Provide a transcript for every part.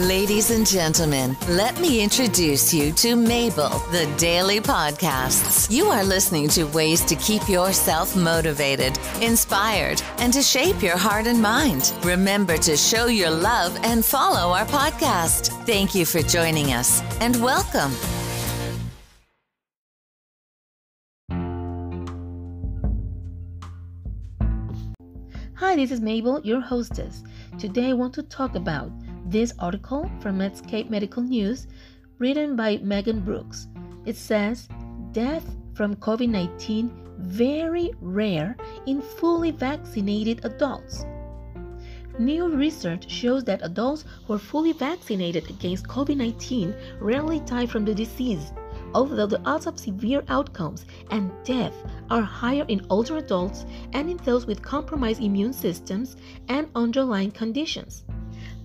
Ladies and gentlemen, let me introduce you to Mabel, the Daily Podcasts. You are listening to ways to keep yourself motivated, inspired, and to shape your heart and mind. Remember to show your love and follow our podcast. Thank you for joining us and welcome. Hi, this is Mabel, your hostess. Today I want to talk about this article from Medscape Medical News written by Megan Brooks. It says, Death from COVID 19 very rare in fully vaccinated adults. New research shows that adults who are fully vaccinated against COVID 19 rarely die from the disease, although the odds of severe outcomes and death are higher in older adults and in those with compromised immune systems and underlying conditions.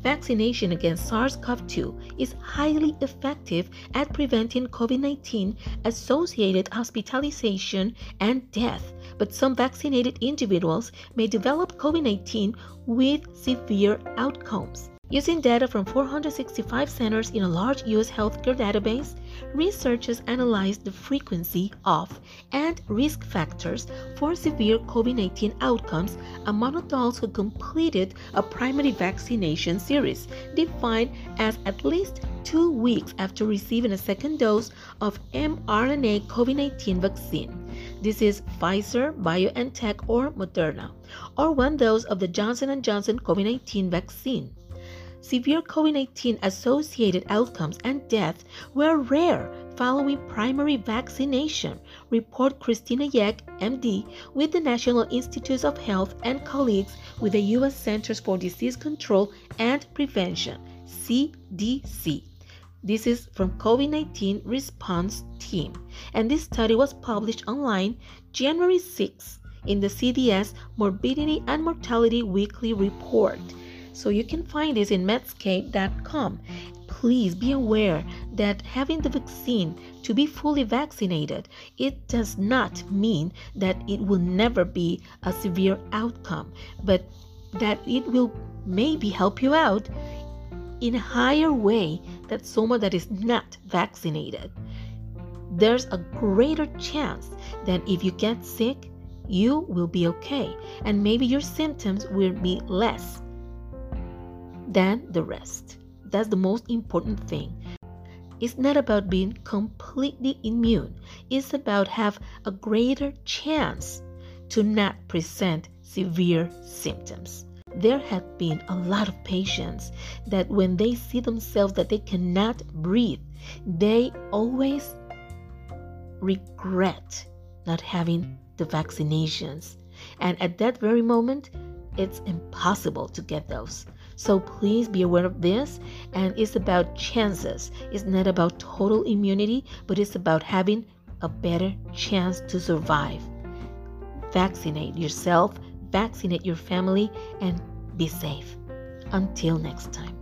Vaccination against SARS CoV 2 is highly effective at preventing COVID 19 associated hospitalization and death, but some vaccinated individuals may develop COVID 19 with severe outcomes. Using data from 465 centers in a large U.S. healthcare database, researchers analyzed the frequency of and risk factors for severe COVID 19 outcomes among adults who completed a primary vaccination series, defined as at least two weeks after receiving a second dose of mRNA COVID 19 vaccine. This is Pfizer, BioNTech, or Moderna, or one dose of the Johnson & Johnson COVID-19 vaccine severe COVID 19 associated outcomes and death were rare following primary vaccination, report Christina Yek, MD, with the National Institutes of Health and colleagues with the U.S. Centers for Disease Control and Prevention, CDC. This is from COVID 19 response team, and this study was published online January 6 in the CDC's Morbidity and Mortality Weekly Report. So you can find this in medscape.com. Please be aware that having the vaccine to be fully vaccinated, it does not mean that it will never be a severe outcome, but that it will maybe help you out in a higher way than someone that is not vaccinated. There's a greater chance that if you get sick, you will be okay, and maybe your symptoms will be less than the rest. That's the most important thing. It's not about being completely immune. It's about have a greater chance to not present severe symptoms. There have been a lot of patients that when they see themselves that they cannot breathe, they always regret not having the vaccinations. And at that very moment, it's impossible to get those. So please be aware of this. And it's about chances. It's not about total immunity, but it's about having a better chance to survive. Vaccinate yourself, vaccinate your family, and be safe. Until next time.